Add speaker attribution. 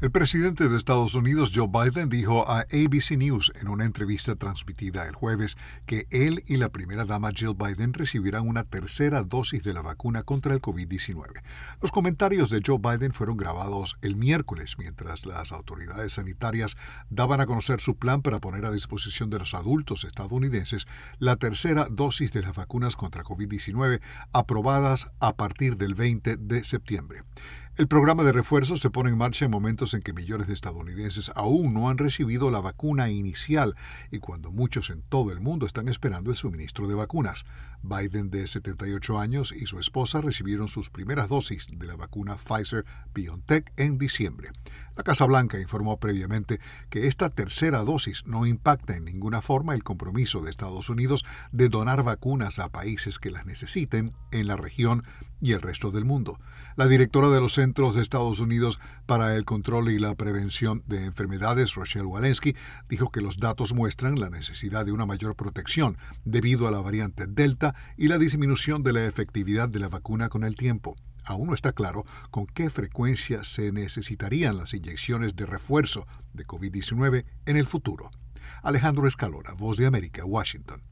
Speaker 1: El presidente de Estados Unidos, Joe Biden, dijo a ABC News en una entrevista transmitida el jueves que él y la primera dama Jill Biden recibirán una tercera dosis de la vacuna contra el COVID-19. Los comentarios de Joe Biden fueron grabados el miércoles mientras las autoridades sanitarias daban a conocer su plan para poner a disposición de los adultos estadounidenses la tercera dosis de las vacunas contra COVID-19 aprobadas a partir del 20 de septiembre. El programa de refuerzo se pone en marcha en momentos en que millones de estadounidenses aún no han recibido la vacuna inicial y cuando muchos en todo el mundo están esperando el suministro de vacunas. Biden, de 78 años, y su esposa recibieron sus primeras dosis de la vacuna Pfizer BioNTech en diciembre. La Casa Blanca informó previamente que esta tercera dosis no impacta en ninguna forma el compromiso de Estados Unidos de donar vacunas a países que las necesiten en la región y el resto del mundo. La directora de los Centros de Estados Unidos para el Control y la Prevención de Enfermedades, Rochelle Walensky, dijo que los datos muestran la necesidad de una mayor protección debido a la variante Delta y la disminución de la efectividad de la vacuna con el tiempo. Aún no está claro con qué frecuencia se necesitarían las inyecciones de refuerzo de COVID-19 en el futuro. Alejandro Escalona, Voz de América, Washington.